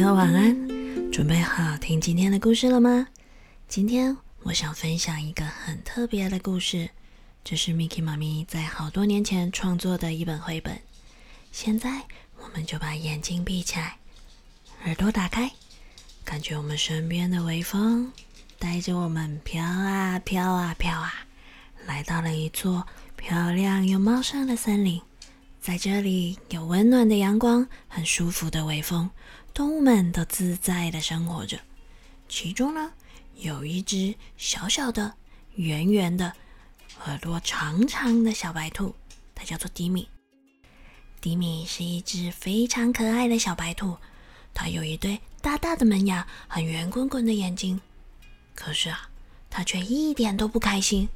友晚安，准备好听今天的故事了吗？今天我想分享一个很特别的故事，这是 Mickey 妈咪在好多年前创作的一本绘本。现在我们就把眼睛闭起来，耳朵打开，感觉我们身边的微风带着我们飘啊飘啊飘啊，来到了一座漂亮又茂盛的森林。在这里有温暖的阳光，很舒服的微风，动物们都自在的生活着。其中呢，有一只小小的、圆圆的、耳朵长长的小白兔，它叫做迪米。迪米是一只非常可爱的小白兔，它有一对大大的门牙，很圆滚滚的眼睛。可是啊，它却一点都不开心，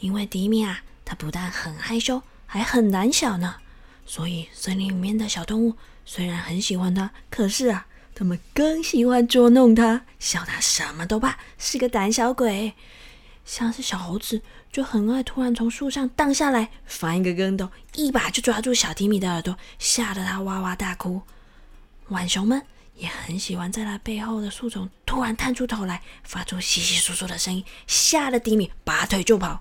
因为迪米啊，它不但很害羞。还很胆小呢，所以森林里面的小动物虽然很喜欢它，可是啊，他们更喜欢捉弄它，笑它什么都怕，是个胆小鬼。像是小猴子就很爱突然从树上荡下来，翻一个跟斗，一把就抓住小提米的耳朵，吓得它哇哇大哭。浣熊们也很喜欢在它背后的树丛突然探出头来，发出稀稀疏疏的声音，吓得迪米拔腿就跑。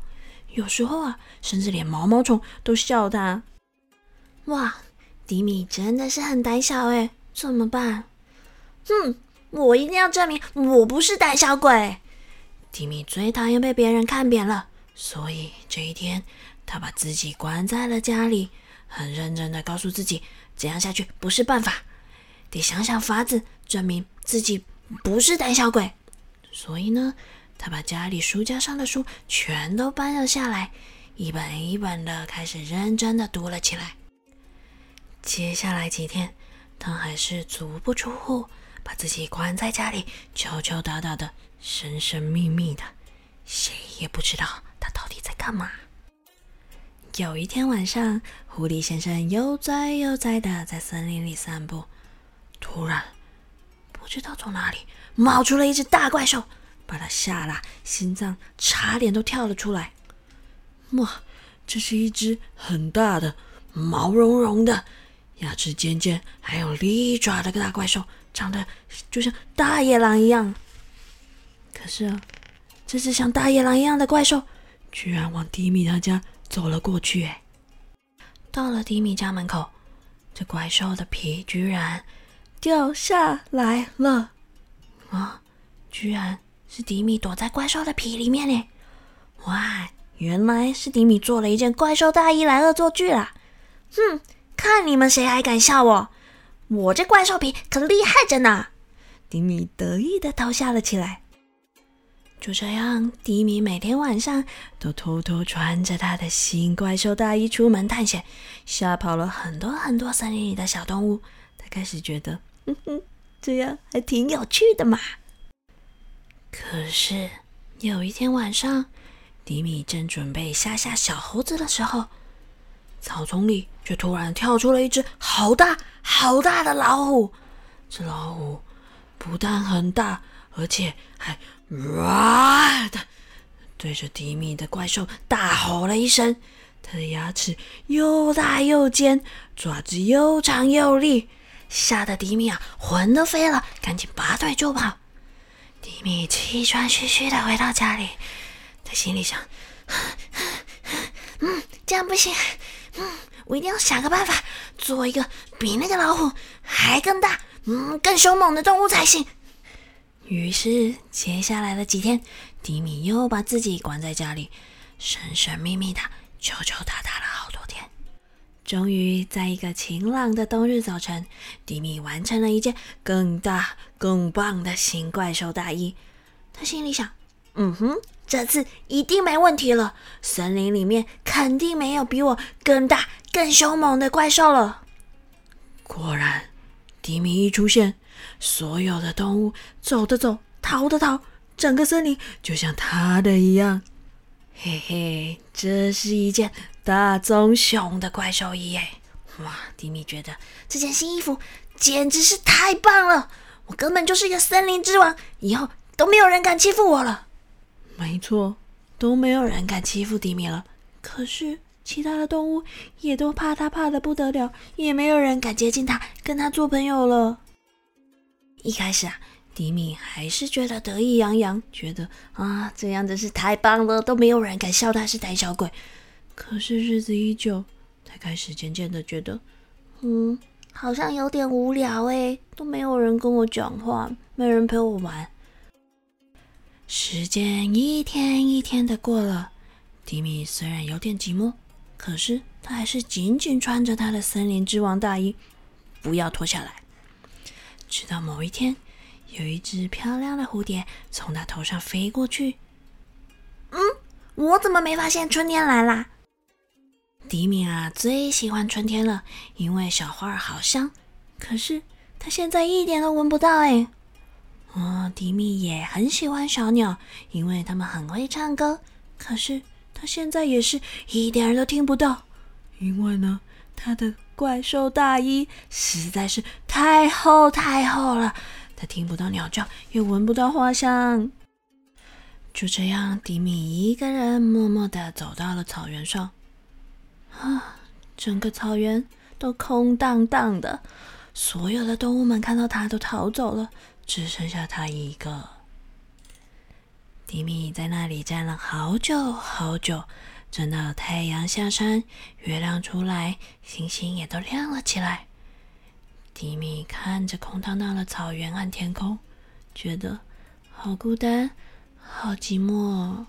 有时候啊，甚至连毛毛虫都笑他。哇，迪米真的是很胆小哎，怎么办？哼，我一定要证明我不是胆小鬼。迪米最讨厌被别人看扁了，所以这一天他把自己关在了家里，很认真的告诉自己，这样下去不是办法，得想想法子证明自己不是胆小鬼。所以呢。他把家里书架上的书全都搬了下来，一本一本的开始认真的读了起来。接下来几天，他还是足不出户，把自己关在家里，敲敲打打的，神神秘秘的，谁也不知道他到底在干嘛。有一天晚上，狐狸先生悠哉悠哉的在森林里散步，突然，不知道从哪里冒出了一只大怪兽。把他吓了，心脏差点都跳了出来。哇，这是一只很大的、毛茸茸的、牙齿尖尖、还有利爪的大怪兽，长得就像大野狼一样。可是啊，这只像大野狼一样的怪兽，居然往迪米他家走了过去。哎，到了迪米家门口，这怪兽的皮居然掉下来了。啊，居然！是迪米躲在怪兽的皮里面呢！哇，原来是迪米做了一件怪兽大衣来恶作剧啦！哼，看你们谁还敢笑我！我这怪兽皮可厉害着呢！迪米得意的偷笑了起来。就这样，迪米每天晚上都偷偷穿着他的新怪兽大衣出门探险，吓跑了很多很多森林里的小动物。他开始觉得，哼哼，这样还挺有趣的嘛！可是有一天晚上，迪米正准备吓吓小猴子的时候，草丛里却突然跳出了一只好大好大的老虎。这老虎不但很大，而且还哇的对着迪米的怪兽大吼了一声。它的牙齿又大又尖，爪子又长又利，吓得迪米啊魂都飞了，赶紧拔腿就跑。迪米气喘吁吁的回到家里，他心里想：“ 嗯，这样不行，嗯，我一定要想个办法，做一个比那个老虎还更大、嗯，更凶猛的动物才行。”于是，接下来的几天，迪米又把自己关在家里，神神秘秘的、敲敲打打了好多天。终于，在一个晴朗的冬日早晨，迪米完成了一件更大、更棒的新怪兽大衣。他心里想：“嗯哼，这次一定没问题了。森林里面肯定没有比我更大、更凶猛的怪兽了。”果然，迪米一出现，所有的动物走的走，逃的逃，整个森林就像他的一样。嘿嘿，这是一件。大棕熊的怪兽衣，哎，哇！迪米觉得这件新衣服简直是太棒了，我根本就是一个森林之王，以后都没有人敢欺负我了。没错，都没有人敢欺负迪米了。可是其他的动物也都怕他，怕的不得了，也没有人敢接近他，跟他做朋友了。一开始啊，迪米还是觉得得意洋洋，觉得啊，这样真是太棒了，都没有人敢笑他是胆小鬼。可是日子一久，他开始渐渐的觉得，嗯，好像有点无聊诶，都没有人跟我讲话，没人陪我玩。时间一天一天的过了，迪米虽然有点寂寞，可是他还是紧紧穿着他的森林之王大衣，不要脱下来。直到某一天，有一只漂亮的蝴蝶从他头上飞过去。嗯，我怎么没发现春天来啦？迪米啊，最喜欢春天了，因为小花儿好香。可是他现在一点都闻不到哎。哦，迪米也很喜欢小鸟，因为它们很会唱歌。可是他现在也是一点都听不到，因为呢，他的。怪兽大衣实在是太厚太厚了，他听不到鸟叫，也闻不到花香。就这样，迪米一个人默默的走到了草原上。啊，整个草原都空荡荡的，所有的动物们看到他都逃走了，只剩下他一个。迪米在那里站了好久好久。等到太阳下山，月亮出来，星星也都亮了起来。迪米看着空荡荡的草原和天空，觉得好孤单，好寂寞。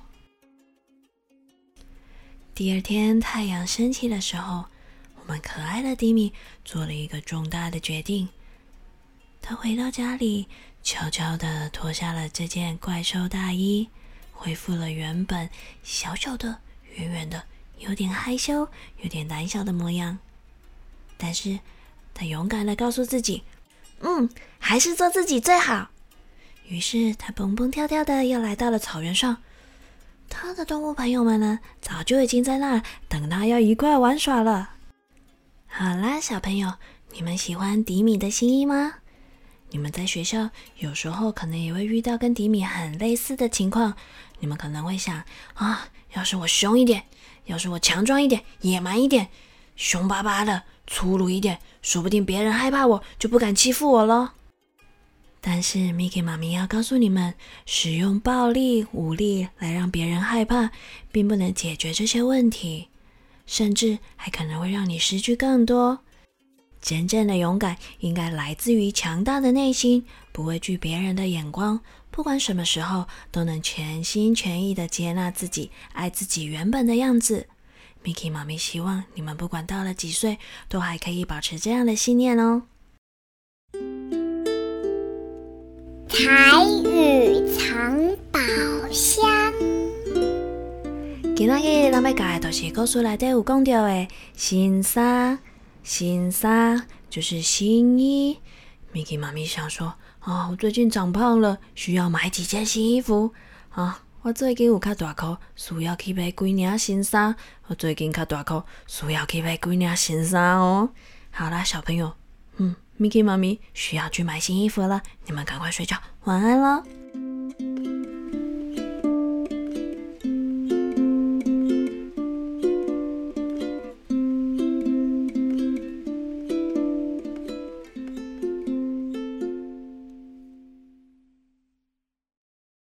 第二天太阳升起的时候，我们可爱的迪米做了一个重大的决定。他回到家里，悄悄地脱下了这件怪兽大衣，恢复了原本小小的。圆圆的，有点害羞、有点胆小的模样，但是他勇敢的告诉自己：“嗯，还是做自己最好。”于是他蹦蹦跳跳的又来到了草原上。他的动物朋友们呢，早就已经在那等他要一块玩耍了。好啦，小朋友，你们喜欢迪米的新衣吗？你们在学校有时候可能也会遇到跟迪米很类似的情况，你们可能会想啊。要是我凶一点，要是我强壮一点、野蛮一点、凶巴巴的、粗鲁一点，说不定别人害怕我就不敢欺负我了。但是 Miki 妈咪要告诉你们，使用暴力、武力来让别人害怕，并不能解决这些问题，甚至还可能会让你失去更多。真正的勇敢应该来自于强大的内心，不畏惧别人的眼光。不管什么时候，都能全心全意的接纳自己，爱自己原本的样子。Miki 妈咪希望你们不管到了几岁，都还可以保持这样的信念哦。彩雨藏宝箱。今仔日咱要教的都是故事内底有讲到的新衫，新衫就是新衣。Miki 妈咪想说。啊，我最近长胖了，需要买几件新衣服。啊，我最近有较大裤，需要去买几领新衫。我最近较大裤，需要去买几领新衫哦。好啦，小朋友，嗯，Miki 妈咪需要去买新衣服了，你们赶快睡觉，晚安了。